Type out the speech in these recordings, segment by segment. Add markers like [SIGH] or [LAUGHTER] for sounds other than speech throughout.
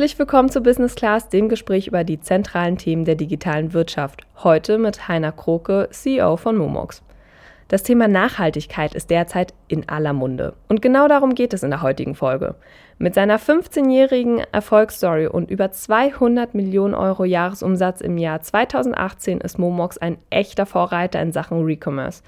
Herzlich willkommen zu Business Class, dem Gespräch über die zentralen Themen der digitalen Wirtschaft. Heute mit Heiner Kroke, CEO von Momox. Das Thema Nachhaltigkeit ist derzeit in aller Munde. Und genau darum geht es in der heutigen Folge. Mit seiner 15-jährigen Erfolgsstory und über 200 Millionen Euro Jahresumsatz im Jahr 2018 ist Momox ein echter Vorreiter in Sachen Recommerce.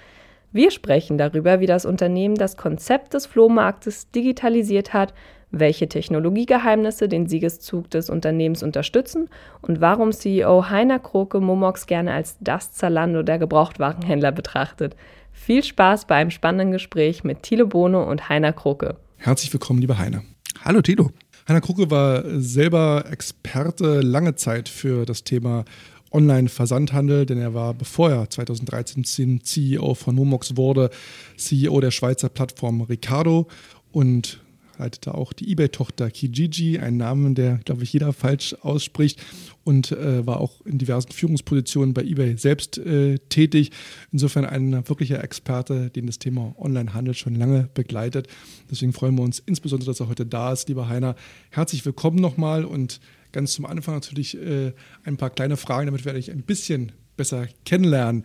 Wir sprechen darüber, wie das Unternehmen das Konzept des Flohmarktes digitalisiert hat, welche Technologiegeheimnisse den Siegeszug des Unternehmens unterstützen und warum CEO Heiner Kroke Momox gerne als das Zalando der Gebrauchtwarenhändler betrachtet. Viel Spaß bei einem spannenden Gespräch mit Thilo Bohne und Heiner Kroke. Herzlich willkommen, lieber Heiner. Hallo Thilo. Heiner Kroke war selber Experte lange Zeit für das Thema Online-Versandhandel, denn er war, bevor er 2013 CEO von Momox wurde, CEO der Schweizer Plattform Ricardo und leitete auch die eBay-Tochter Kijiji, einen Namen, der, glaube ich, jeder falsch ausspricht und äh, war auch in diversen Führungspositionen bei eBay selbst äh, tätig. Insofern ein wirklicher Experte, den das Thema Onlinehandel schon lange begleitet. Deswegen freuen wir uns insbesondere, dass er heute da ist, lieber Heiner. Herzlich willkommen nochmal und ganz zum Anfang natürlich äh, ein paar kleine Fragen, damit werde ich ein bisschen besser kennenlernen.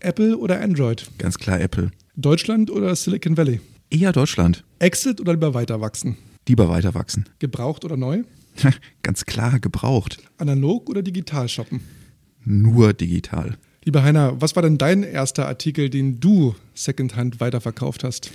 Apple oder Android? Ganz klar Apple. Deutschland oder Silicon Valley? Eher Deutschland. Exit oder lieber weiter wachsen? Lieber weiter wachsen. Gebraucht oder neu? [LAUGHS] Ganz klar gebraucht. Analog oder digital shoppen? Nur digital. Lieber Heiner, was war denn dein erster Artikel, den du Secondhand weiterverkauft hast?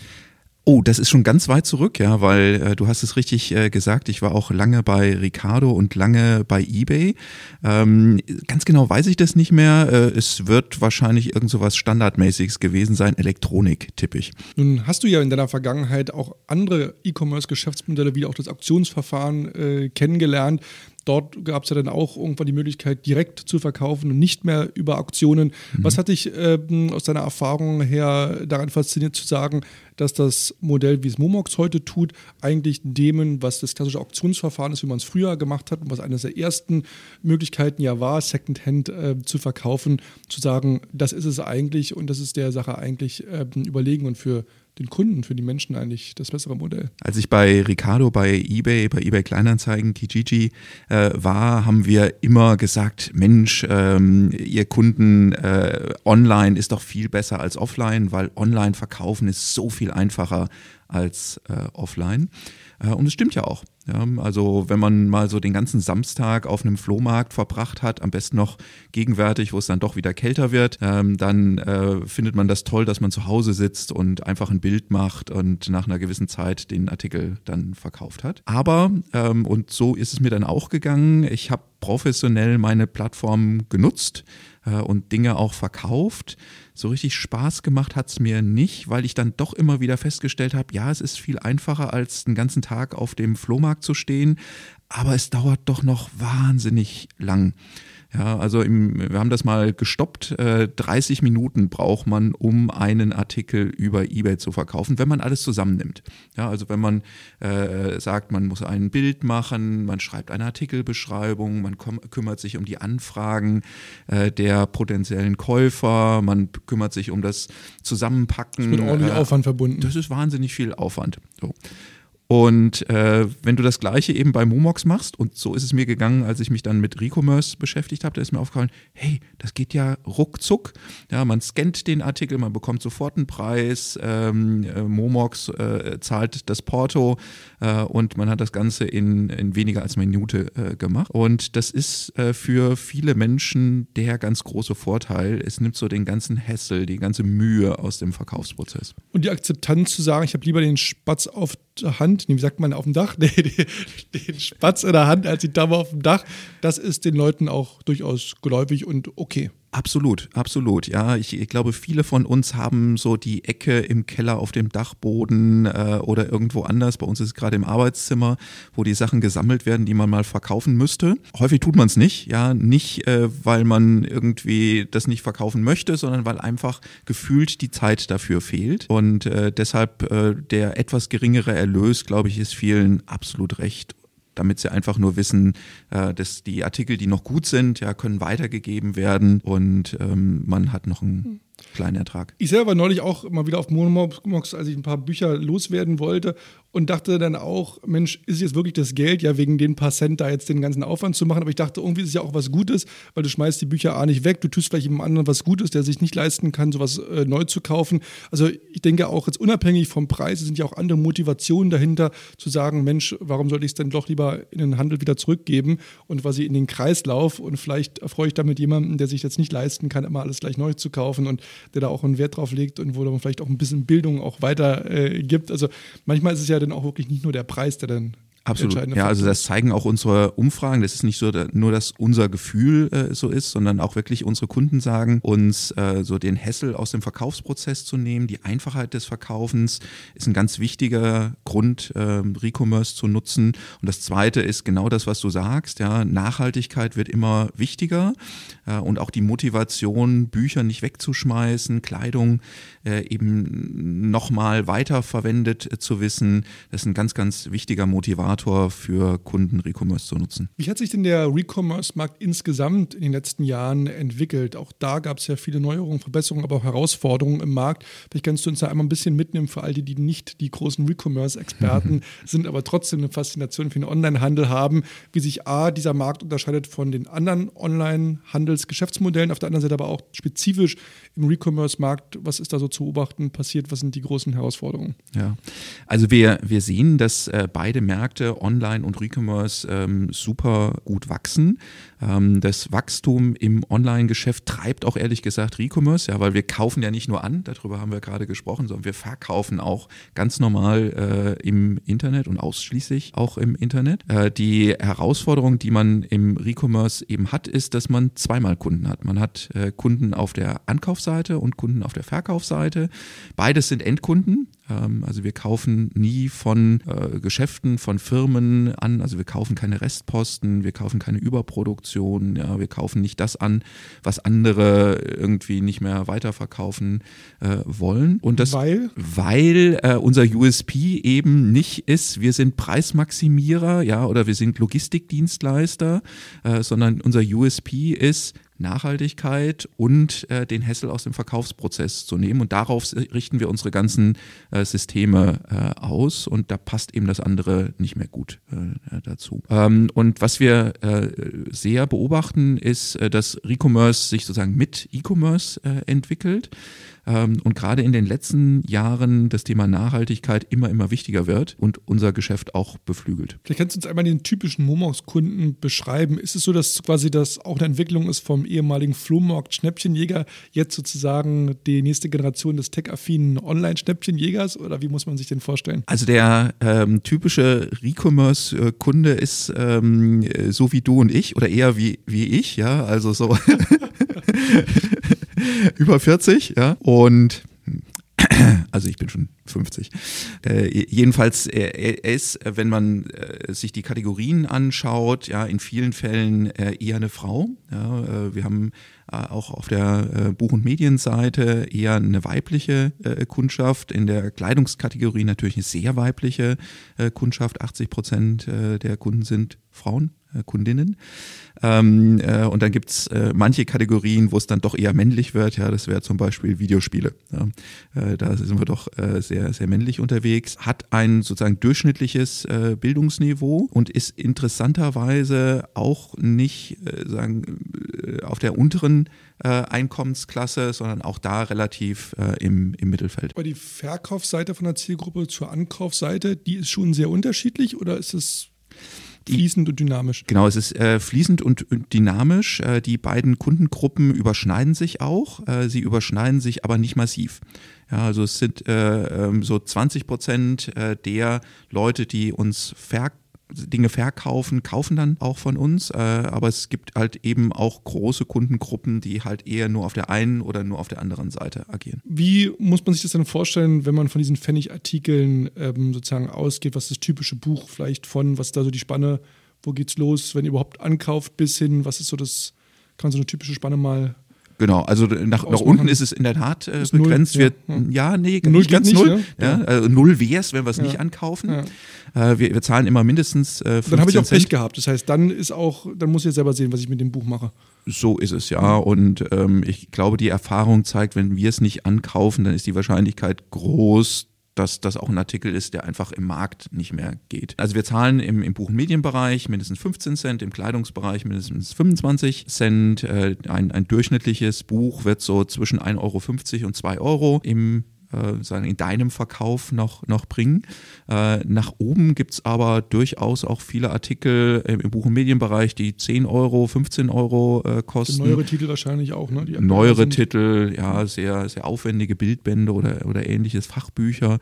Oh, das ist schon ganz weit zurück, ja, weil äh, du hast es richtig äh, gesagt, ich war auch lange bei Ricardo und lange bei eBay. Ähm, ganz genau weiß ich das nicht mehr. Äh, es wird wahrscheinlich irgend so was Standardmäßiges gewesen sein, Elektronik, tippe ich. Nun hast du ja in deiner Vergangenheit auch andere E-Commerce-Geschäftsmodelle wie auch das Auktionsverfahren äh, kennengelernt. Dort gab es ja dann auch irgendwann die Möglichkeit, direkt zu verkaufen und nicht mehr über Auktionen. Mhm. Was hat dich ähm, aus deiner Erfahrung her daran fasziniert zu sagen, dass das Modell, wie es Momox heute tut, eigentlich dem, was das klassische Auktionsverfahren ist, wie man es früher gemacht hat und was eines der ersten Möglichkeiten ja war, Secondhand äh, zu verkaufen, zu sagen, das ist es eigentlich und das ist der Sache eigentlich äh, überlegen und für den Kunden, für die Menschen eigentlich das bessere Modell. Als ich bei Ricardo, bei eBay, bei eBay Kleinanzeigen, Kijiji äh, war, haben wir immer gesagt, Mensch, ähm, ihr Kunden äh, online ist doch viel besser als offline, weil online verkaufen ist so viel einfacher als äh, offline. Äh, und es stimmt ja auch. Also wenn man mal so den ganzen Samstag auf einem Flohmarkt verbracht hat, am besten noch gegenwärtig, wo es dann doch wieder kälter wird, ähm, dann äh, findet man das toll, dass man zu Hause sitzt und einfach ein Bild macht und nach einer gewissen Zeit den Artikel dann verkauft hat. Aber, ähm, und so ist es mir dann auch gegangen, ich habe professionell meine Plattform genutzt äh, und Dinge auch verkauft. So richtig Spaß gemacht hat es mir nicht, weil ich dann doch immer wieder festgestellt habe, ja, es ist viel einfacher, als den ganzen Tag auf dem Flohmarkt zu stehen, aber es dauert doch noch wahnsinnig lang. Ja, also im, wir haben das mal gestoppt. Äh, 30 Minuten braucht man, um einen Artikel über eBay zu verkaufen, wenn man alles zusammennimmt. Ja, also wenn man äh, sagt, man muss ein Bild machen, man schreibt eine Artikelbeschreibung, man kümmert sich um die Anfragen äh, der potenziellen Käufer, man kümmert sich um das Zusammenpacken. Das ist mit ordentlich äh, Aufwand verbunden. Das ist wahnsinnig viel Aufwand. So. Und äh, wenn du das gleiche eben bei Momox machst, und so ist es mir gegangen, als ich mich dann mit Recommerce beschäftigt habe, da ist mir aufgefallen, hey, das geht ja ruckzuck. Ja, man scannt den Artikel, man bekommt sofort einen Preis, ähm, äh, Momox äh, zahlt das Porto äh, und man hat das Ganze in, in weniger als eine Minute äh, gemacht. Und das ist äh, für viele Menschen der ganz große Vorteil. Es nimmt so den ganzen Hassel, die ganze Mühe aus dem Verkaufsprozess. Und die Akzeptanz zu sagen, ich habe lieber den Spatz auf der Hand, wie sagt man, auf dem Dach, [LAUGHS] nee, den Spatz in der Hand als die Dame auf dem Dach, das ist den Leuten auch durchaus geläufig und okay. Absolut, absolut. Ja, ich, ich, glaube, viele von uns haben so die Ecke im Keller auf dem Dachboden äh, oder irgendwo anders. Bei uns ist es gerade im Arbeitszimmer, wo die Sachen gesammelt werden, die man mal verkaufen müsste. Häufig tut man es nicht, ja, nicht, äh, weil man irgendwie das nicht verkaufen möchte, sondern weil einfach gefühlt die Zeit dafür fehlt. Und äh, deshalb äh, der etwas geringere Erlös, glaube ich, ist vielen absolut recht damit sie einfach nur wissen, äh, dass die Artikel, die noch gut sind, ja, können weitergegeben werden und ähm, man hat noch einen Kleinertrag. Ich selber war neulich auch mal wieder auf Monomox, als ich ein paar Bücher loswerden wollte und dachte dann auch, Mensch, ist jetzt wirklich das Geld, ja, wegen den paar Cent da jetzt den ganzen Aufwand zu machen. Aber ich dachte, irgendwie ist es ja auch was Gutes, weil du schmeißt die Bücher A nicht weg, du tust vielleicht jemand anderen was Gutes, der sich nicht leisten kann, sowas äh, neu zu kaufen. Also ich denke auch jetzt unabhängig vom Preis sind ja auch andere Motivationen dahinter, zu sagen, Mensch, warum sollte ich es denn doch lieber in den Handel wieder zurückgeben und quasi in den Kreislauf und vielleicht erfreue ich damit jemanden, der sich jetzt nicht leisten kann, immer alles gleich neu zu kaufen und der da auch einen Wert drauf legt und wo man vielleicht auch ein bisschen Bildung auch weiter äh, gibt. Also manchmal ist es ja dann auch wirklich nicht nur der Preis, der dann Absolut. Ja, also das zeigen auch unsere Umfragen. Das ist nicht so nur, dass unser Gefühl äh, so ist, sondern auch wirklich unsere Kunden sagen, uns äh, so den Hessel aus dem Verkaufsprozess zu nehmen. Die Einfachheit des Verkaufens ist ein ganz wichtiger Grund, äh, Recommerce zu nutzen. Und das Zweite ist genau das, was du sagst. Ja, Nachhaltigkeit wird immer wichtiger äh, und auch die Motivation, Bücher nicht wegzuschmeißen, Kleidung äh, eben nochmal weiterverwendet äh, zu wissen. Das ist ein ganz, ganz wichtiger Motivator Indikator für Kunden Recommerce zu nutzen. Wie hat sich denn der Recommerce-Markt insgesamt in den letzten Jahren entwickelt? Auch da gab es ja viele Neuerungen, Verbesserungen, aber auch Herausforderungen im Markt. Vielleicht kannst du uns da einmal ein bisschen mitnehmen für all die, die nicht die großen Recommerce-Experten [LAUGHS] sind, aber trotzdem eine Faszination für den Onlinehandel haben, wie sich A, dieser Markt unterscheidet von den anderen Online-Handelsgeschäftsmodellen, auf der anderen Seite aber auch spezifisch im Recommerce-Markt, was ist da so zu beobachten passiert, was sind die großen Herausforderungen? Ja, also wir, wir sehen, dass äh, beide Märkte Online und Recommerce ähm, super gut wachsen. Ähm, das Wachstum im Online-Geschäft treibt auch ehrlich gesagt Recommerce, ja, weil wir kaufen ja nicht nur an, darüber haben wir gerade gesprochen, sondern wir verkaufen auch ganz normal äh, im Internet und ausschließlich auch im Internet. Äh, die Herausforderung, die man im Recommerce eben hat, ist, dass man zweimal Kunden hat. Man hat äh, Kunden auf der Ankaufsseite und Kunden auf der Verkaufsseite. Beides sind Endkunden. Ähm, also wir kaufen nie von äh, Geschäften, von Firmen an. Also wir kaufen keine Restposten, wir kaufen keine Überproduktion, ja, wir kaufen nicht das an, was andere irgendwie nicht mehr weiterverkaufen äh, wollen. Und das, weil, weil äh, unser USP eben nicht ist, wir sind Preismaximierer, ja, oder wir sind Logistikdienstleister, äh, sondern unser USP ist, Nachhaltigkeit und äh, den Hessel aus dem Verkaufsprozess zu nehmen. Und darauf richten wir unsere ganzen äh, Systeme äh, aus und da passt eben das andere nicht mehr gut äh, dazu. Ähm, und was wir äh, sehr beobachten, ist, äh, dass Recommerce sich sozusagen mit E-Commerce äh, entwickelt. Ähm, und gerade in den letzten Jahren das Thema Nachhaltigkeit immer, immer wichtiger wird und unser Geschäft auch beflügelt. Vielleicht kannst du uns einmal den typischen Momox-Kunden beschreiben. Ist es so, dass quasi das auch eine Entwicklung ist vom ehemaligen Flohmarkt-Schnäppchenjäger, jetzt sozusagen die nächste Generation des tech-affinen Online-Schnäppchenjägers oder wie muss man sich den vorstellen? Also der ähm, typische Recommerce-Kunde ist ähm, so wie du und ich oder eher wie, wie ich, ja, also so [LAUGHS] [LAUGHS] über 40, ja. Und [CLEARS THROAT] also ich bin schon 50. Äh, jedenfalls, er, er, ist, wenn man äh, sich die Kategorien anschaut, ja, in vielen Fällen äh, eher eine Frau. Ja, äh, wir haben äh, auch auf der äh, Buch- und Medienseite eher eine weibliche Kundschaft, in der Kleidungskategorie natürlich eine sehr weibliche Kundschaft. 80 Prozent der Kunden sind Frauen. Äh, Kundinnen. Ähm, äh, und dann gibt's äh, manche Kategorien, wo es dann doch eher männlich wird. Ja, das wäre zum Beispiel Videospiele. Ja, äh, da sind wir doch äh, sehr, sehr männlich unterwegs. Hat ein sozusagen durchschnittliches äh, Bildungsniveau und ist interessanterweise auch nicht sagen auf der unteren Einkommensklasse, sondern auch da relativ im, im Mittelfeld. Aber die Verkaufsseite von der Zielgruppe zur Ankaufsseite, die ist schon sehr unterschiedlich oder ist es Fließend und dynamisch. Genau, es ist äh, fließend und dynamisch. Äh, die beiden Kundengruppen überschneiden sich auch. Äh, sie überschneiden sich aber nicht massiv. Ja, also es sind äh, ähm, so 20 Prozent äh, der Leute, die uns verkaufen Dinge verkaufen, kaufen dann auch von uns. Äh, aber es gibt halt eben auch große Kundengruppen, die halt eher nur auf der einen oder nur auf der anderen Seite agieren. Wie muss man sich das dann vorstellen, wenn man von diesen Pfennigartikeln ähm, sozusagen ausgeht? Was ist das typische Buch vielleicht von? Was ist da so die Spanne? Wo geht's los, wenn ihr überhaupt ankauft, bis hin? Was ist so das, kann man so eine typische Spanne mal Genau, also nach, nach unten ist es in der Tat äh, begrenzt. Null, ja, ja. ja, nee, null nicht ganz nicht, null. Ne? Ja, also null wäre es, wenn wir es nicht ankaufen. Äh, wir, wir, zahlen immer mindestens äh, 15 Dann habe ich auch Cent. Pech gehabt. Das heißt, dann ist auch, dann muss ich selber sehen, was ich mit dem Buch mache. So ist es ja. Und ähm, ich glaube, die Erfahrung zeigt, wenn wir es nicht ankaufen, dann ist die Wahrscheinlichkeit groß, dass das auch ein Artikel ist, der einfach im Markt nicht mehr geht. Also wir zahlen im, im Buch- und Medienbereich mindestens 15 Cent, im Kleidungsbereich mindestens 25 Cent. Äh, ein, ein durchschnittliches Buch wird so zwischen 1,50 Euro und 2 Euro im äh, sagen, in deinem Verkauf noch, noch bringen. Äh, nach oben gibt es aber durchaus auch viele Artikel im, im Buch- und Medienbereich, die 10 Euro, 15 Euro äh, kosten. Neuere Titel wahrscheinlich auch, ne? neuere Titel, ja, sehr, sehr aufwendige Bildbände oder, oder ähnliches, Fachbücher.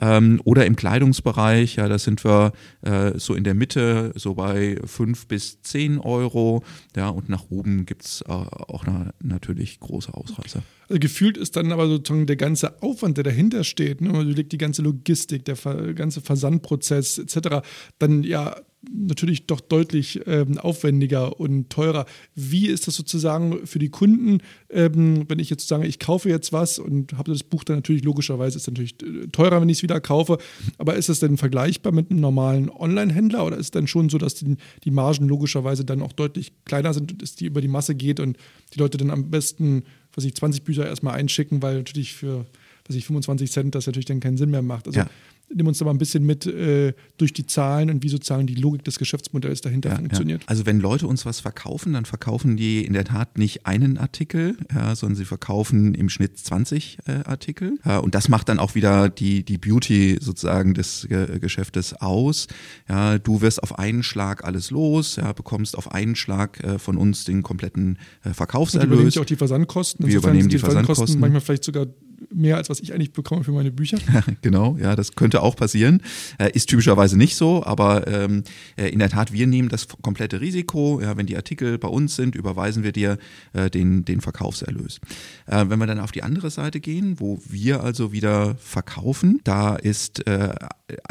Ähm, oder im Kleidungsbereich, ja, da sind wir äh, so in der Mitte, so bei 5 bis 10 Euro. Ja, und nach oben gibt es äh, auch na, natürlich große Ausreißer. Also gefühlt ist dann aber sozusagen der ganze Aufwand, der dahinter steht, ne? also die ganze Logistik, der ganze Versandprozess etc., dann ja natürlich doch deutlich ähm, aufwendiger und teurer. Wie ist das sozusagen für die Kunden, ähm, wenn ich jetzt sage, ich kaufe jetzt was und habe das Buch dann natürlich logischerweise ist natürlich äh, teurer, wenn ich es wieder kaufe, aber ist das denn vergleichbar mit einem normalen Online-Händler oder ist es dann schon so, dass die, die Margen logischerweise dann auch deutlich kleiner sind und es die über die Masse geht und die Leute dann am besten, was ich 20 Bücher erstmal einschicken, weil natürlich für was ich 25 Cent das natürlich dann keinen Sinn mehr macht. Also ja nimm uns da mal ein bisschen mit äh, durch die Zahlen und wie sozusagen die Logik des Geschäftsmodells dahinter ja, funktioniert. Ja. Also wenn Leute uns was verkaufen, dann verkaufen die in der Tat nicht einen Artikel, sondern sie verkaufen im Schnitt 20 äh, Artikel. Und das macht dann auch wieder die, die Beauty sozusagen des äh, Geschäftes aus. Ja, du wirst auf einen Schlag alles los, ja, bekommst auf einen Schlag äh, von uns den kompletten äh, Verkaufserlös. Wir übernehmen auch die Versandkosten. Wir übernehmen die, die Versandkosten. Versandkosten. Manchmal vielleicht sogar mehr, als was ich eigentlich bekomme für meine Bücher. [LAUGHS] genau, ja, das könnte auch passieren. Äh, ist typischerweise nicht so, aber ähm, äh, in der Tat, wir nehmen das komplette Risiko. Ja, wenn die Artikel bei uns sind, überweisen wir dir äh, den, den Verkaufserlös. Äh, wenn wir dann auf die andere Seite gehen, wo wir also wieder verkaufen, da ist äh,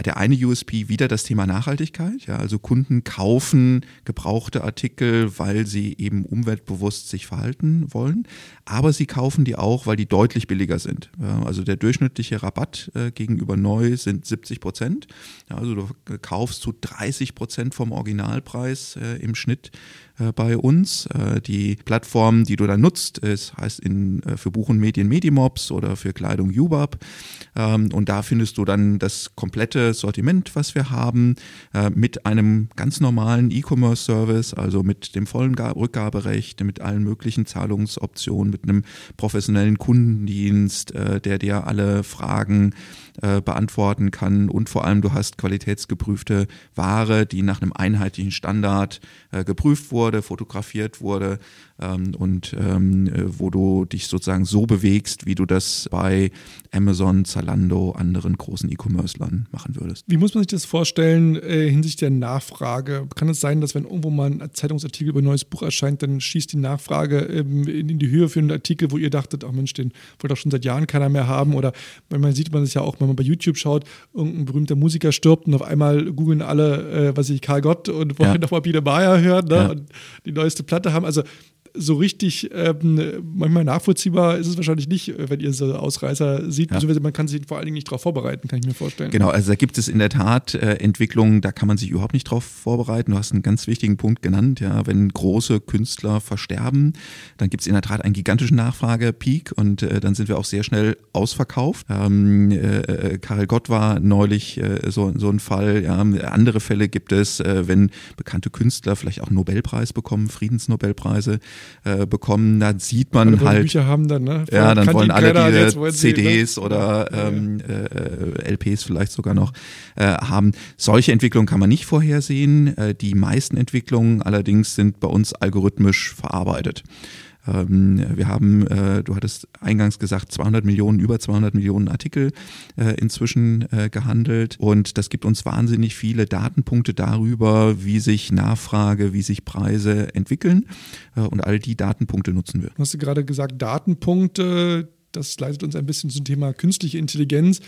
der eine USP wieder das Thema Nachhaltigkeit. Ja, also Kunden kaufen gebrauchte Artikel, weil sie eben umweltbewusst sich verhalten wollen, aber sie kaufen die auch, weil die deutlich billiger sind sind. Also der durchschnittliche Rabatt äh, gegenüber neu sind 70 Prozent. Also du kaufst zu 30 Prozent vom Originalpreis äh, im Schnitt äh, bei uns. Äh, die Plattform, die du dann nutzt, ist, heißt in, äh, für Buch und Medien Medimobs oder für Kleidung Ubab. Ähm, und da findest du dann das komplette Sortiment, was wir haben, mit einem ganz normalen E-Commerce-Service, also mit dem vollen Rückgaberecht, mit allen möglichen Zahlungsoptionen, mit einem professionellen Kundendienst, der dir alle Fragen beantworten kann und vor allem du hast qualitätsgeprüfte Ware, die nach einem einheitlichen Standard geprüft wurde fotografiert wurde ähm, und ähm, äh, wo du dich sozusagen so bewegst, wie du das bei Amazon, Zalando, anderen großen E-Commerce-Lern machen würdest. Wie muss man sich das vorstellen äh, hinsichtlich der Nachfrage? Kann es sein, dass wenn irgendwo mal ein Zeitungsartikel über ein neues Buch erscheint, dann schießt die Nachfrage ähm, in, die Höhe für einen Artikel, wo ihr dachtet, ach Mensch, den wollte doch schon seit Jahren keiner mehr haben oder manchmal sieht man es ja auch, wenn man bei YouTube schaut, irgendein berühmter Musiker stirbt und auf einmal googeln alle, äh, was ich, Karl Gott und wollen ja. nochmal Biene Meier hören ne? Ja. und die neueste Platte haben. Also so richtig ähm, manchmal nachvollziehbar ist es wahrscheinlich nicht, äh, wenn ihr so Ausreißer seht, ja. beziehungsweise man kann sich vor allen Dingen nicht darauf vorbereiten, kann ich mir vorstellen. Genau, also da gibt es in der Tat äh, Entwicklungen, da kann man sich überhaupt nicht darauf vorbereiten. Du hast einen ganz wichtigen Punkt genannt, ja, wenn große Künstler versterben, dann gibt es in der Tat einen gigantischen Nachfragepeak und äh, dann sind wir auch sehr schnell ausverkauft. Ähm, äh, äh Karel Gott war neulich äh, so, so ein Fall, ja, andere Fälle gibt es, wenn bekannte Künstler vielleicht auch einen Nobelpreis bekommen, Friedensnobelpreise, äh, bekommen, da sieht man alle halt. Bücher haben dann, ne? Ja, dann wollen alle diese wollen CDs sie, ne? oder ähm, äh, LPs vielleicht sogar noch äh, haben. Solche Entwicklungen kann man nicht vorhersehen. Äh, die meisten Entwicklungen allerdings sind bei uns algorithmisch verarbeitet. Ähm, wir haben, äh, du hattest eingangs gesagt, 200 Millionen, über 200 Millionen Artikel äh, inzwischen äh, gehandelt und das gibt uns wahnsinnig viele Datenpunkte darüber, wie sich Nachfrage, wie sich Preise entwickeln und all die Datenpunkte nutzen wir. Du hast gerade gesagt, Datenpunkte, das leitet uns ein bisschen zum Thema künstliche Intelligenz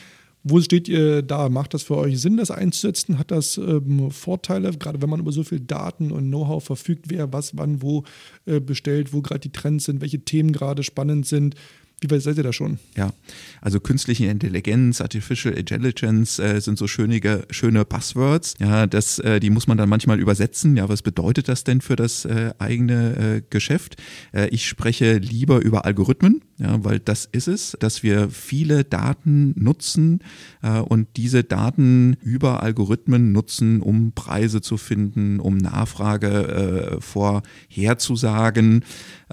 Wo steht ihr da? Macht das für euch Sinn, das einzusetzen? Hat das ähm, Vorteile, gerade wenn man über so viel Daten und Know-how verfügt, wer was wann wo äh, bestellt, wo gerade die Trends sind, welche Themen gerade spannend sind? Wie weit seid ihr da schon? Ja, also künstliche Intelligenz, Artificial Intelligence äh, sind so schöne, schöne Buzzwords. Ja, das, äh, die muss man dann manchmal übersetzen. Ja, was bedeutet das denn für das äh, eigene äh, Geschäft? Äh, ich spreche lieber über Algorithmen, ja, weil das ist es, dass wir viele Daten nutzen äh, und diese Daten über Algorithmen nutzen, um Preise zu finden, um Nachfrage vorherzusagen.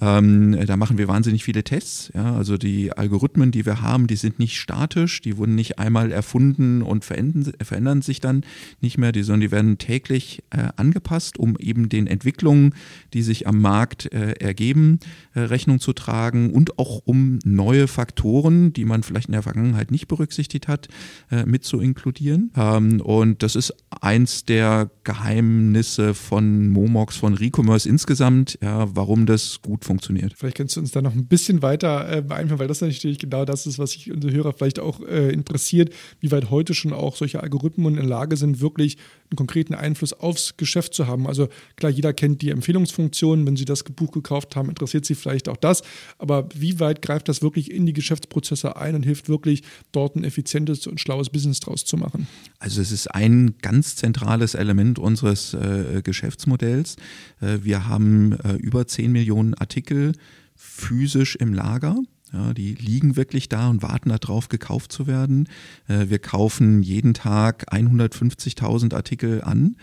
Ähm, da machen wir wahnsinnig viele Tests. Ja, also die Algorithmen, die wir haben, die sind nicht statisch, die wurden nicht einmal erfunden und verändern, verändern sich dann nicht mehr, die, sondern die werden täglich äh, angepasst, um eben den Entwicklungen, die sich am Markt äh, ergeben, äh, Rechnung zu tragen und auch um neue Faktoren, die man vielleicht in der Vergangenheit nicht berücksichtigt hat, äh, mit zu inkludieren. Ähm, und das ist eins der Geheimnisse von Momox, von Recommerce insgesamt, ja, warum das gut funktioniert. Vielleicht kannst du uns da noch ein bisschen weiter äh, beeinflussen, weil das natürlich genau das ist, was sich unsere Hörer vielleicht auch äh, interessiert, wie weit heute schon auch solche Algorithmen in Lage sind, wirklich einen konkreten Einfluss aufs Geschäft zu haben. Also klar, jeder kennt die Empfehlungsfunktion. Wenn Sie das Buch gekauft haben, interessiert Sie vielleicht auch das. Aber wie weit greift das wirklich in die Geschäftsprozesse ein und hilft wirklich, dort ein effizientes und schlaues Business draus zu machen? Also es ist ein ganz zentrales Element unseres äh, Geschäftsmodells. Äh, wir haben äh, über 10 Millionen Artikel physisch im Lager. Ja, die liegen wirklich da und warten darauf, gekauft zu werden. Äh, wir kaufen jeden Tag 150.000 Artikel an,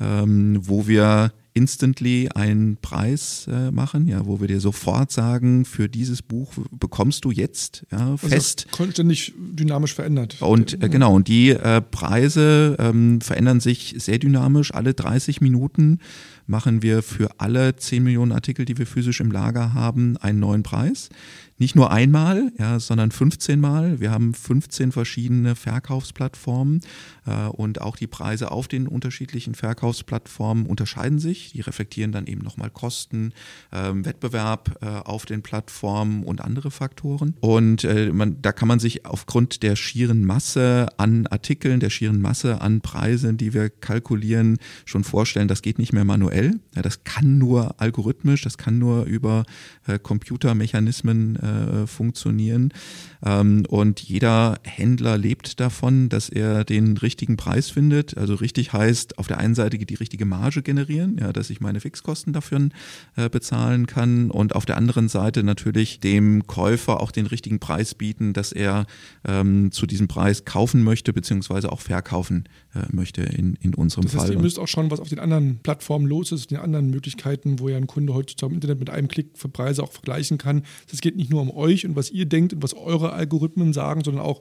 ähm, wo wir instantly einen Preis äh, machen, ja, wo wir dir sofort sagen, für dieses Buch bekommst du jetzt ja, also fest. Also kontinuierlich dynamisch verändert. Und äh, genau, und die äh, Preise ähm, verändern sich sehr dynamisch. Alle 30 Minuten machen wir für alle 10 Millionen Artikel, die wir physisch im Lager haben, einen neuen Preis nicht nur einmal, ja, sondern 15 Mal. Wir haben 15 verschiedene Verkaufsplattformen äh, und auch die Preise auf den unterschiedlichen Verkaufsplattformen unterscheiden sich. Die reflektieren dann eben nochmal Kosten, äh, Wettbewerb äh, auf den Plattformen und andere Faktoren. Und äh, man, da kann man sich aufgrund der schieren Masse an Artikeln, der schieren Masse an Preisen, die wir kalkulieren, schon vorstellen, das geht nicht mehr manuell. Ja, das kann nur algorithmisch, das kann nur über äh, Computermechanismen äh, funktionieren. Ähm, und jeder Händler lebt davon, dass er den richtigen Preis findet. Also richtig heißt, auf der einen Seite die richtige Marge generieren, ja, dass ich meine Fixkosten dafür äh, bezahlen kann und auf der anderen Seite natürlich dem Käufer auch den richtigen Preis bieten, dass er ähm, zu diesem Preis kaufen möchte, beziehungsweise auch verkaufen äh, möchte in, in unserem das heißt, Fall. Ihr müsst auch schauen, was auf den anderen Plattformen los ist, den anderen Möglichkeiten, wo ja ein Kunde heutzutage im Internet mit einem Klick für Preise auch vergleichen kann. Es geht nicht nur um euch und was ihr denkt und was eure Algorithmen sagen, sondern auch,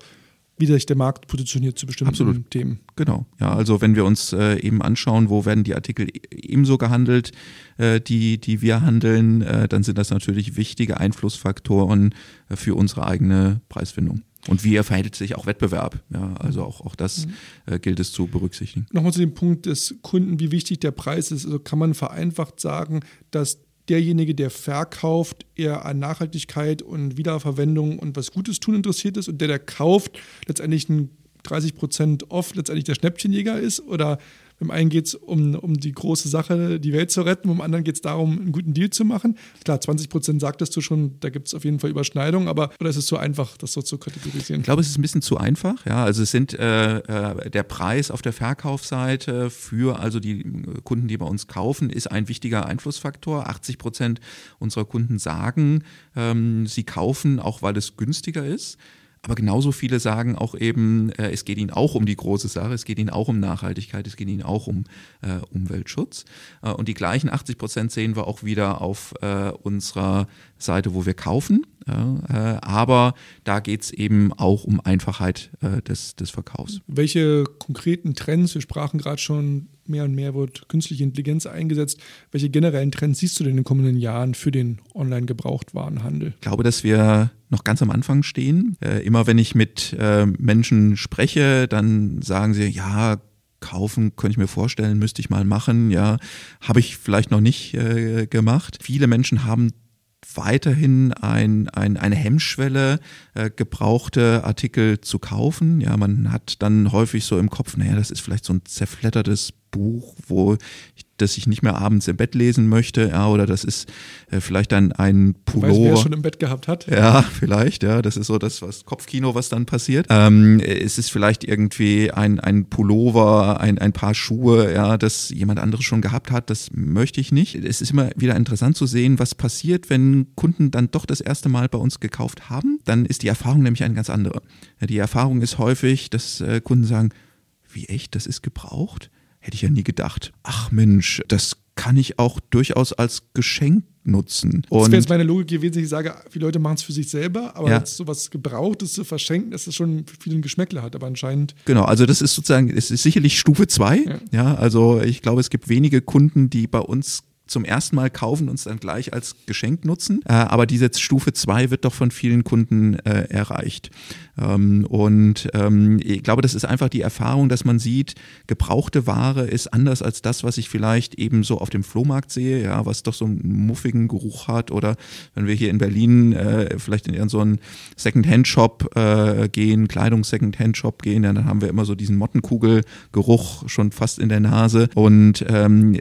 wie sich der Markt positioniert zu bestimmten Absolut. Themen. Genau. Ja, also wenn wir uns äh, eben anschauen, wo werden die Artikel e-, ebenso gehandelt, äh, die, die wir handeln, äh, dann sind das natürlich wichtige Einflussfaktoren äh, für unsere eigene Preisfindung. Und wie verhält sich auch Wettbewerb? Ja, also auch, auch das mhm. Äh, gilt es zu berücksichtigen. Nochmal zu dem Punkt des Kunden, wie wichtig der Preis ist. Also kann man vereinfacht sagen, dass derjenige, der verkauft, eher an Nachhaltigkeit und Wiederverwendung und was Gutes tun interessiert ist und der, der kauft, letztendlich ein 30 Prozent off letztendlich der Schnäppchenjäger ist oder beim einen geht es um, um die große Sache, die Welt zu retten, beim anderen geht es darum, einen guten Deal zu machen. Klar, 20 Prozent sagtest du schon, da gibt es auf jeden Fall Überschneidungen, aber oder ist es so einfach, das so zu kategorisieren? Ich glaube, es ist ein bisschen zu einfach. Ja, also es sind äh, äh, der Preis auf der Verkaufsseite für also die Kunden, die bei uns kaufen, ist ein wichtiger Einflussfaktor. 80 Prozent unserer Kunden sagen, ähm, sie kaufen auch, weil es günstiger ist. Aber genauso viele sagen auch eben, äh, es geht ihnen auch um die große Sache, es geht ihnen auch um Nachhaltigkeit, es geht ihnen auch um äh, Umweltschutz. Äh, und die gleichen 80 Prozent sehen wir auch wieder auf äh, unserer Seite, wo wir kaufen. Ja, äh, aber da geht es eben auch um Einfachheit äh, des, des Verkaufs. Welche konkreten Trends, wir sprachen gerade schon mehr und mehr wird künstliche Intelligenz eingesetzt. Welche generellen Trends siehst du denn in den kommenden Jahren für den Online-Gebrauchtwarenhandel? Ich glaube, dass wir noch ganz am Anfang stehen. Äh, immer wenn ich mit äh, Menschen spreche, dann sagen sie, ja, kaufen, könnte ich mir vorstellen, müsste ich mal machen, ja, habe ich vielleicht noch nicht äh, gemacht. Viele Menschen haben weiterhin ein, ein, eine Hemmschwelle, äh, gebrauchte Artikel zu kaufen. Ja, man hat dann häufig so im Kopf, naja, das ist vielleicht so ein zerfleddertes Buch, wo ich das ich nicht mehr abends im Bett lesen möchte, ja, oder das ist äh, vielleicht dann ein Pullover. Weiß, wer schon im Bett gehabt hat. Ja, [LAUGHS] vielleicht, ja, das ist so das was Kopfkino, was dann passiert. Ähm, es ist vielleicht irgendwie ein, ein Pullover, ein, ein paar Schuhe, ja, das jemand anderes schon gehabt hat, das möchte ich nicht. Es ist immer wieder interessant zu sehen, was passiert, wenn Kunden dann doch das erste Mal bei uns gekauft haben. Dann ist die Erfahrung nämlich eine ganz andere. Die Erfahrung ist häufig, dass äh, Kunden sagen, wie echt, das ist gebraucht? Hätte ich ja nie gedacht. Ach Mensch, das kann ich auch durchaus als Geschenk nutzen. Und das wäre jetzt meine Logik gewesen, ich sage, viele Leute machen es für sich selber, aber ja. jetzt sowas Gebrauchtes zu verschenken, dass es schon für viele ein Geschmäckle hat, aber anscheinend. Genau, also das ist sozusagen, es ist sicherlich Stufe zwei. Ja. ja, also ich glaube, es gibt wenige Kunden, die bei uns zum ersten Mal kaufen und es dann gleich als Geschenk nutzen. Äh, aber diese Stufe 2 wird doch von vielen Kunden äh, erreicht. Ähm, und ähm, ich glaube, das ist einfach die Erfahrung, dass man sieht, gebrauchte Ware ist anders als das, was ich vielleicht eben so auf dem Flohmarkt sehe, ja, was doch so einen muffigen Geruch hat. Oder wenn wir hier in Berlin äh, vielleicht in so Second-Hand-Shop äh, gehen, Kleidungs-Second-Hand-Shop gehen, dann haben wir immer so diesen Mottenkugelgeruch schon fast in der Nase. Und ähm,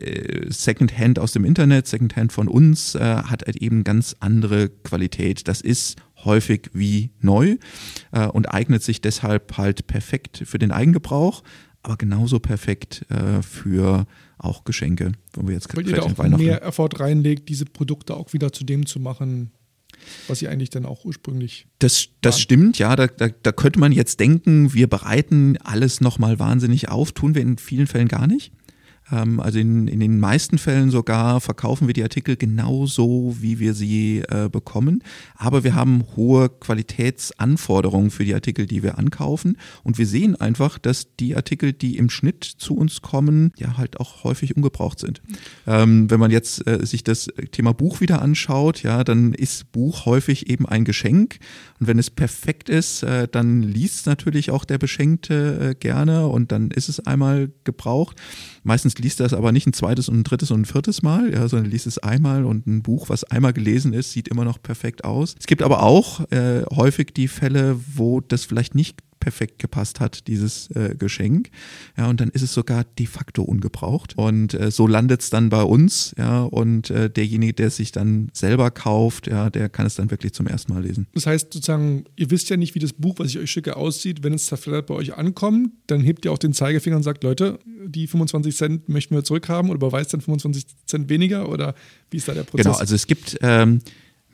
Second-Hand aus dem Internet, Second-Hand von uns, äh, hat halt eben ganz andere Qualität. Das ist häufig wie neu äh, und eignet sich deshalb halt perfekt für den Eigengebrauch, aber genauso perfekt äh, für auch Geschenke, wo wir jetzt Weil ihr da auch mehr Effort reinlegt, diese Produkte auch wieder zu dem zu machen, was sie eigentlich dann auch ursprünglich. Das, das stimmt, ja. Da, da, da könnte man jetzt denken, wir bereiten alles nochmal wahnsinnig auf, tun wir in vielen Fällen gar nicht. Ähm, also in, in den meisten Fällen sogar verkaufen wir die Artikel genauso, wie wir sie äh, bekommen. Aber wir haben hohe Qualitätsanforderungen für die Artikel, die wir ankaufen. Und wir sehen einfach, dass die Artikel, die im Schnitt zu uns kommen, ja halt auch häufig ungebraucht sind. Ähm, wenn man jetzt äh, sich das Thema Buch wieder anschaut, ja, dann ist Buch häufig eben ein Geschenk. Und wenn es perfekt ist, äh, dann liest natürlich auch der Beschenkte äh, gerne und dann ist es einmal gebraucht. Meistens liest er es aber nicht ein zweites und ein drittes und ein viertes Mal, ja, sondern liest es einmal und ein Buch, was einmal gelesen ist, sieht immer noch perfekt aus. Es gibt aber auch äh, häufig die Fälle, wo das vielleicht nicht perfekt gepasst hat, dieses äh, Geschenk. Ja, und dann ist es sogar de facto ungebraucht. Und äh, so landet es dann bei uns, ja, und äh, derjenige, der es sich dann selber kauft, ja, der kann es dann wirklich zum ersten Mal lesen. Das heißt sozusagen, ihr wisst ja nicht, wie das Buch, was ich euch schicke, aussieht. Wenn es zerfleddert bei euch ankommt, dann hebt ihr auch den Zeigefinger und sagt, Leute, die 25 Cent möchten wir zurückhaben oder überweist dann 25 Cent weniger oder wie ist da der Prozess? Genau, also es gibt ähm,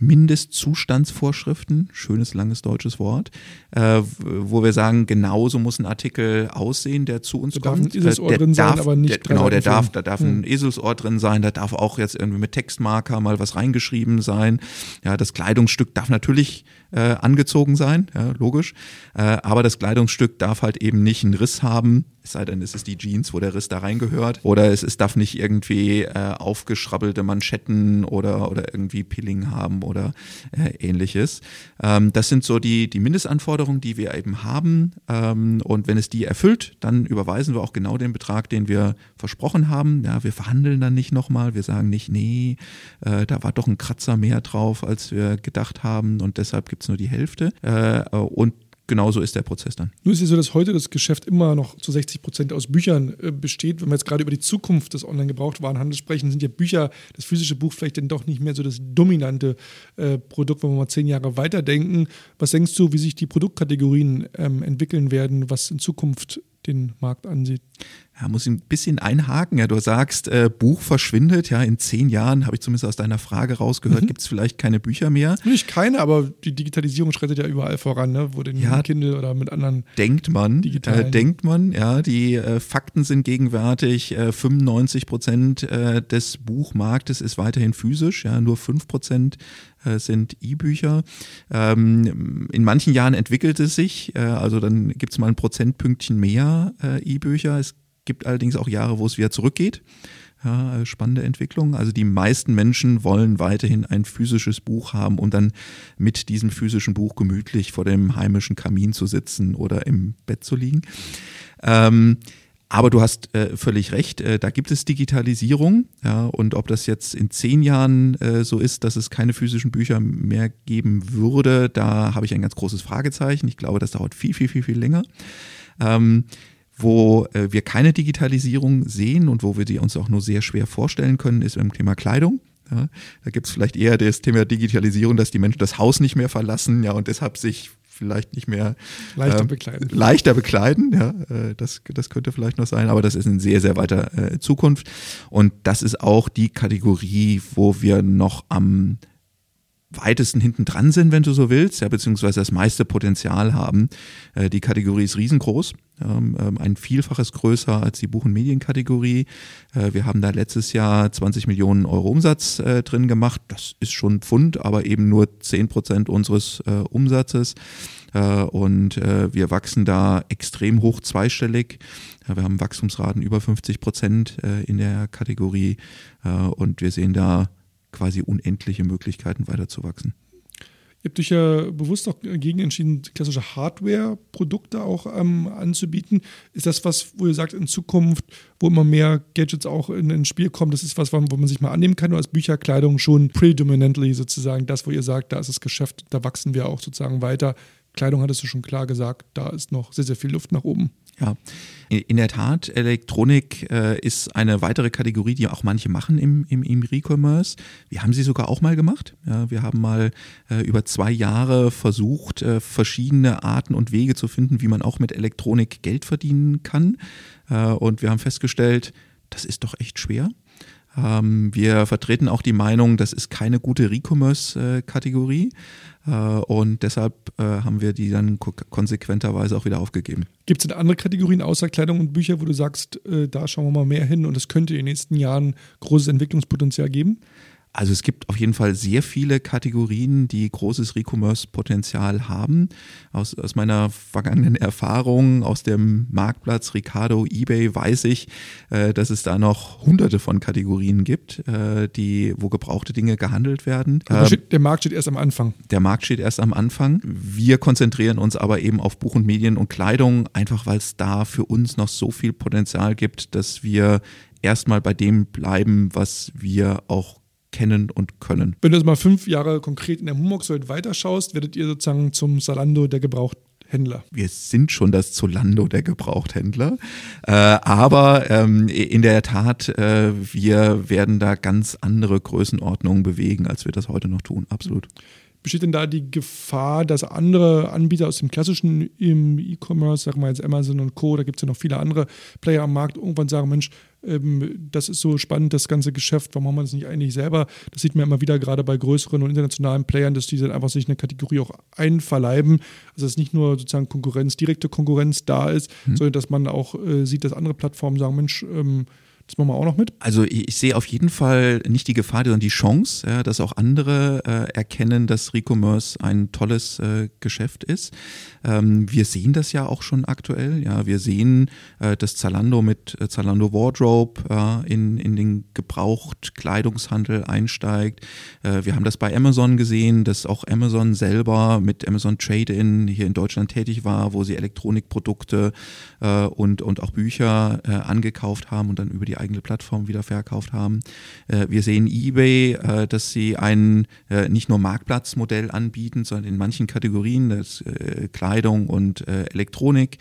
Mindestzustandsvorschriften, schönes langes deutsches Wort, äh, wo wir sagen, genauso muss ein Artikel aussehen, der zu uns da kommt. Darf ein Eselsohr der drin darf, sein, aber nicht der, Genau, der darf, da darf ein hm. Eselsohr drin sein, da darf auch jetzt irgendwie mit Textmarker mal was reingeschrieben sein. Ja, das Kleidungsstück darf natürlich äh, angezogen sein, ja, logisch. Äh, aber das Kleidungsstück darf halt eben nicht einen Riss haben, es sei denn, es ist die Jeans, wo der Riss da reingehört. Oder es, es darf nicht irgendwie äh, aufgeschrabbelte Manschetten oder, oder irgendwie Pilling haben oder äh, ähnliches. Ähm, das sind so die, die Mindestanforderungen, die wir eben haben. Ähm, und wenn es die erfüllt, dann überweisen wir auch genau den Betrag, den wir versprochen haben. Ja, wir verhandeln dann nicht nochmal. Wir sagen nicht, nee, äh, da war doch ein Kratzer mehr drauf, als wir gedacht haben und deshalb gibt es nur die Hälfte. Äh, und genauso ist der Prozess dann. Nun ist es so, dass heute das Geschäft immer noch zu 60 Prozent aus Büchern äh, besteht. Wenn wir jetzt gerade über die Zukunft des Online-Gebrauchtwarenhandels sprechen, sind ja Bücher, das physische Buch vielleicht dann doch nicht mehr so das dominante äh, Produkt, wenn wir mal zehn Jahre weiterdenken. Was denkst du, wie sich die Produktkategorien ähm, entwickeln werden, was in Zukunft den Markt ansieht? Ja, muss ich ein bisschen einhaken. Ja, du sagst, äh, Buch verschwindet. Ja, in zehn Jahren habe ich zumindest aus deiner Frage rausgehört, mhm. gibt es vielleicht keine Bücher mehr. Nicht keine, aber die Digitalisierung schreitet ja überall voran, ne? wo den ja, Kindle oder mit anderen. Denkt man, äh, denkt man, ja, die äh, Fakten sind gegenwärtig. 95 äh, Prozent äh, des Buchmarktes ist weiterhin physisch, ja, nur 5 Prozent sind E-Bücher. Ähm, in manchen Jahren entwickelt es sich, also dann gibt es mal ein Prozentpünktchen mehr E-Bücher. Es gibt allerdings auch Jahre, wo es wieder zurückgeht. Ja, spannende Entwicklung. Also die meisten Menschen wollen weiterhin ein physisches Buch haben, um dann mit diesem physischen Buch gemütlich vor dem heimischen Kamin zu sitzen oder im Bett zu liegen. Ähm, Aber du hast äh, völlig recht, äh, da gibt es Digitalisierung. Ja, und ob das jetzt in zehn Jahren äh, so ist, dass es keine physischen Bücher mehr geben würde, da habe ich ein ganz großes Fragezeichen. Ich glaube, das dauert viel, viel, viel, viel länger. Ähm, wo äh, wir keine Digitalisierung sehen und wo wir die uns auch nur sehr schwer vorstellen können, ist im Thema Kleidung. Ja, da gibt es vielleicht eher das Thema Digitalisierung, dass die Menschen das Haus nicht mehr verlassen, ja, und deshalb sich vielleicht nicht mehr leichter äh, bekleiden. Leichter bekleiden, ja, äh, das, das könnte vielleicht noch sein, aber das ist in sehr, sehr weiter äh, Zukunft. Und das ist auch die Kategorie, wo wir noch am weitesten hinten dran sind, wenn du so willst, ja, beziehungsweise das meiste Potenzial haben. Äh, die Kategorie ist riesengroß, ähm, ähm, ein Vielfaches größer als die Buch- und Medienkategorie. Äh, wir haben da letztes Jahr 20 Millionen Euro Umsatz äh, drin gemacht. Das ist schon Pfund, aber eben nur 10 Prozent unseres äh, Umsatzes. Äh, und äh, wir wachsen da extrem hoch zweistellig. wir haben Wachstumsraten über 50 Prozent in der Kategorie und wir sehen da quasi unendliche Möglichkeiten weiterzuwachsen. Ihr habt euch ja bewusst auch dagegen entschieden, klassische Hardware-Produkte auch ähm, anzubieten. Ist das was, wo ihr sagt, in Zukunft, wo immer mehr Gadgets auch in, ins Spiel kommen, das ist was, wo man sich mal annehmen kann, oder ist Bücherkleidung schon predominantly sozusagen das, wo ihr sagt, da ist das Geschäft, da wachsen wir auch sozusagen weiter. Kleidung hattest du schon klar gesagt, da ist noch sehr, sehr viel Luft nach oben. Ja, in der Tat, Elektronik äh, ist eine weitere Kategorie, die auch manche machen im, im, im E-Commerce. Wir haben sie sogar auch mal gemacht. Ja, wir haben mal äh, über zwei Jahre versucht, äh, verschiedene Arten und Wege zu finden, wie man auch mit Elektronik Geld verdienen kann. Äh, und wir haben festgestellt, das ist doch echt schwer. Ähm, wir vertreten auch die Meinung, das ist keine gute Recommerce-Kategorie äh, und deshalb äh, haben wir die dann konsequenterweise auch wieder aufgegeben. Gibt es denn andere Kategorien außer Kleidung und Bücher, wo du sagst, äh, da schauen wir mal mehr hin und es könnte in den nächsten Jahren großes Entwicklungspotenzial geben? Also es gibt auf jeden Fall sehr viele Kategorien, die großes Recommerce-Potenzial haben. Aus, aus meiner vergangenen Erfahrung aus dem Marktplatz Ricardo, eBay weiß ich, äh, dass es da noch hunderte von Kategorien gibt, äh, die, wo gebrauchte Dinge gehandelt werden. Also ähm, der Markt steht erst am Anfang. Der Markt steht erst am Anfang. Wir konzentrieren uns aber eben auf Buch und Medien und Kleidung, einfach weil es da für uns noch so viel Potenzial gibt, dass wir erstmal bei dem bleiben, was wir auch kennen und können. Wenn du jetzt mal fünf Jahre konkret in der Humox-Welt weiterschaust, werdet ihr sozusagen zum Salando der Gebrauchthändler. Wir sind schon das Zolando der Gebrauchthändler. Äh, aber ähm, in der Tat, äh, wir werden da ganz andere Größenordnungen bewegen, als wir das heute noch tun. Absolut. Besteht denn da die Gefahr, dass andere Anbieter aus dem klassischen E-Commerce, sagen wir jetzt Amazon und Co., da gibt es ja noch viele andere Player am Markt, irgendwann sagen, Mensch, ähm, das ist so spannend, das ganze Geschäft, warum machen wir das nicht eigentlich selber? Das sieht man immer wieder gerade bei größeren und internationalen Playern, dass die dann einfach sich eine Kategorie auch einverleiben. Also dass nicht nur sozusagen Konkurrenz, direkte Konkurrenz da ist, mhm. sondern dass man auch äh, sieht, dass andere Plattformen sagen, Mensch, ähm, das machen wir auch noch mit. Also ich, sehe auf jeden Fall nicht die Gefahr, sondern die Chance, ja, dass auch andere äh, erkennen, dass Recommerce ein tolles äh, Geschäft ist. Ähm, wir sehen das ja auch schon aktuell. Ja, wir sehen, äh, dass Zalando mit äh, Zalando Wardrobe in, in den Gebraucht-Kleidungshandel einsteigt. Äh, wir haben das bei Amazon gesehen, dass auch Amazon selber mit Amazon Trade-In hier in Deutschland tätig war, wo sie Elektronikprodukte äh, und, und auch Bücher angekauft haben und dann über die eigene Plattform wieder verkauft haben. Äh, wir sehen eBay, äh, dass sie ein äh, nicht nur Marktplatzmodell anbieten, sondern in manchen Kategorien, das Kleidung und Elektronik,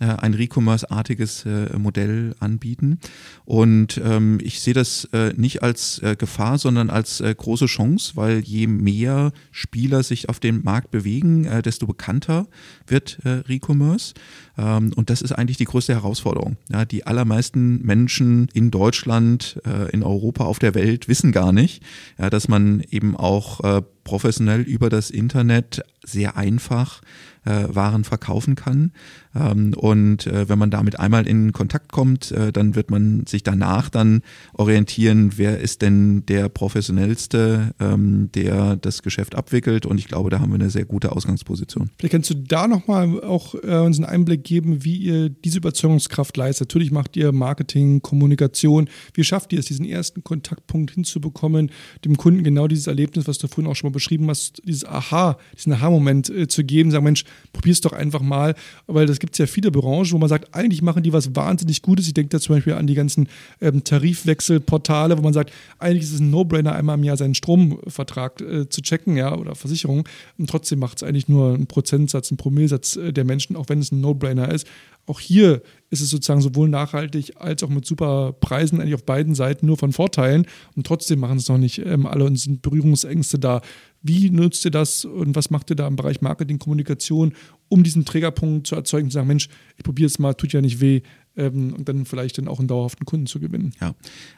ein Recommerce-artiges Modell anbieten. Und ähm, ich sehe das nicht als Gefahr, sondern als große Chance, weil je mehr Spieler sich auf dem Markt bewegen, desto bekannter wird Recommerce. Ähm, und das ist eigentlich die größte Herausforderung. die allermeisten Menschen in Deutschland, äh, in Europa, auf der Welt wissen gar nicht, ja, dass man eben auch äh, professionell über das Internet sehr einfach äh, Waren verkaufen kann. Ähm, und äh, wenn man damit einmal in Kontakt kommt, äh, dann wird man sich danach dann orientieren, wer ist denn der professionellste, ähm, der das Geschäft abwickelt. Und ich glaube, da haben wir eine sehr gute Ausgangsposition. Vielleicht kannst du da nochmal auch äh, uns einen Einblick geben, wie ihr diese Überzeugungskraft leistet. Natürlich macht ihr Marketing, Kommunikation. Wie schafft ihr es, diesen ersten Kontaktpunkt hinzubekommen, dem Kunden genau dieses Erlebnis, was du vorhin auch schon mal beschrieben hast, dieses Aha, diesen Aha-Moment äh, zu geben, sagen, Mensch, probier's doch einfach mal, weil das gibt es ja viele Branchen, wo man sagt, eigentlich machen die was wahnsinnig Gutes. Ich denke da zum Beispiel an die ganzen ähm, Tarifwechselportale, wo man sagt, eigentlich ist es ein No-Brainer, einmal im Jahr seinen Stromvertrag äh, zu checken, ja, oder Versicherung. Und trotzdem macht es eigentlich nur einen Prozentsatz, einen Promillsatz äh, der Menschen, auch wenn es ein No-Brainer ist. Auch hier ist es sozusagen sowohl nachhaltig als auch mit super Preisen eigentlich auf beiden Seiten nur von Vorteilen. Und trotzdem machen es noch nicht ähm, alle und sind Berührungsängste da. Wie nutzt ihr das und was macht ihr da im Bereich Marketing, Kommunikation, um diesen Trägerpunkt zu erzeugen, zu sagen, Mensch, ich probiere es mal, tut ja nicht weh, ähm, und dann vielleicht dann auch einen dauerhaften Kunden zu gewinnen. Ja,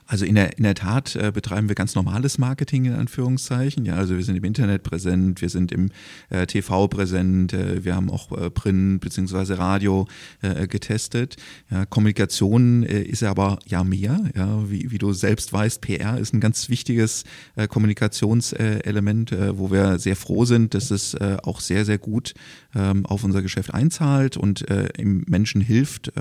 also in der, in der Tat äh, betreiben wir ganz normales Marketing in Anführungszeichen. Ja, also wir sind im Internet präsent, wir sind im äh, TV präsent, äh, wir haben auch äh, Print bzw. Radio äh, getestet. Ja, Kommunikation äh, ist aber ja mehr. Ja, wie, wie du selbst weißt, PR ist ein ganz wichtiges Kommunikationselement, wo wir sehr froh sind, dass es auch sehr, sehr gut ähm, auf unser Geschäft einzahlt und im Menschen hilft,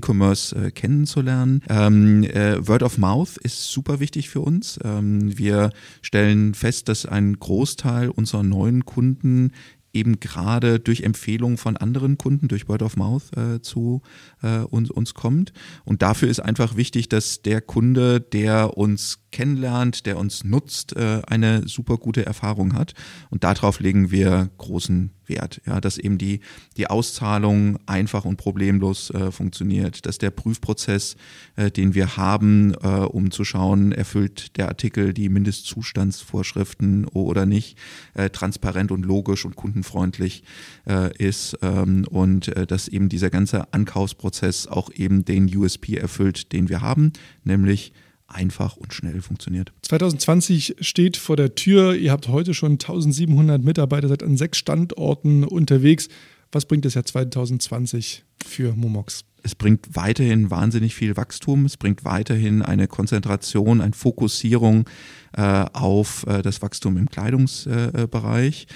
E-Commerce äh, kennenzulernen. Ähm, äh, Word of Mouth ist super wichtig für uns. Ähm, wir stellen fest, dass ein Großteil unserer neuen Kunden eben gerade durch Empfehlungen von anderen Kunden, durch Word of Mouth äh, zu äh, uns, uns kommt. Und dafür ist einfach wichtig, dass der Kunde, der uns kennenlernt, der uns nutzt, äh, eine super gute Erfahrung hat. Und darauf legen wir großen Wert, ja, dass eben die, die Auszahlung einfach und problemlos äh, funktioniert, dass der Prüfprozess, äh, den wir haben, äh, um zu schauen, erfüllt der Artikel die Mindestzustandsvorschriften oder nicht, äh, transparent und logisch und kundenfreundlich äh, ist ähm, und äh, dass eben dieser ganze Ankaufsprozess auch eben den USP erfüllt, den wir haben, nämlich einfach und schnell funktioniert. 2020 steht vor der Tür. Ihr habt heute schon 1700 Mitarbeiter, seid an sechs Standorten unterwegs. Was bringt das Jahr 2020 für Momox? Es bringt weiterhin wahnsinnig viel Wachstum. Es bringt weiterhin eine Konzentration, eine Fokussierung äh, auf äh, das Wachstum im Kleidungsbereich.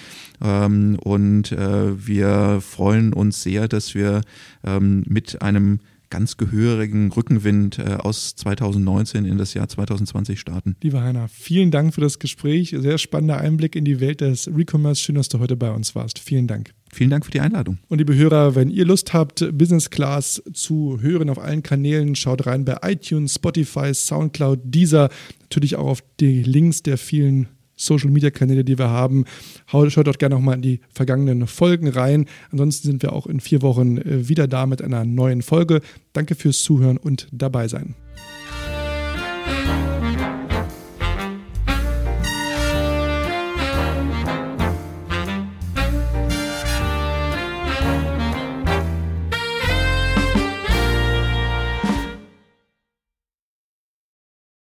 Äh, ähm, und wir freuen uns sehr, dass wir ähm, mit einem ganz gehörigen Rückenwind äh, aus 2019 in das Jahr 2020 starten. Lieber Heiner, vielen Dank für das Gespräch. Sehr spannender Einblick in die Welt des Recommerce. Schön, dass du heute bei uns warst. Vielen Dank. Vielen Dank für die Einladung. Und liebe Hörer, wenn ihr Lust habt, Business Class zu hören auf allen Kanälen, schaut rein bei iTunes, Spotify, Soundcloud, Deezer, natürlich auch auf die Links der vielen Social Media Kanäle, die wir haben. Schaut dort gerne nochmal in die vergangenen Folgen rein. Ansonsten sind wir auch in vier Wochen äh, wieder da mit einer neuen Folge. Danke fürs Zuhören und dabei sein.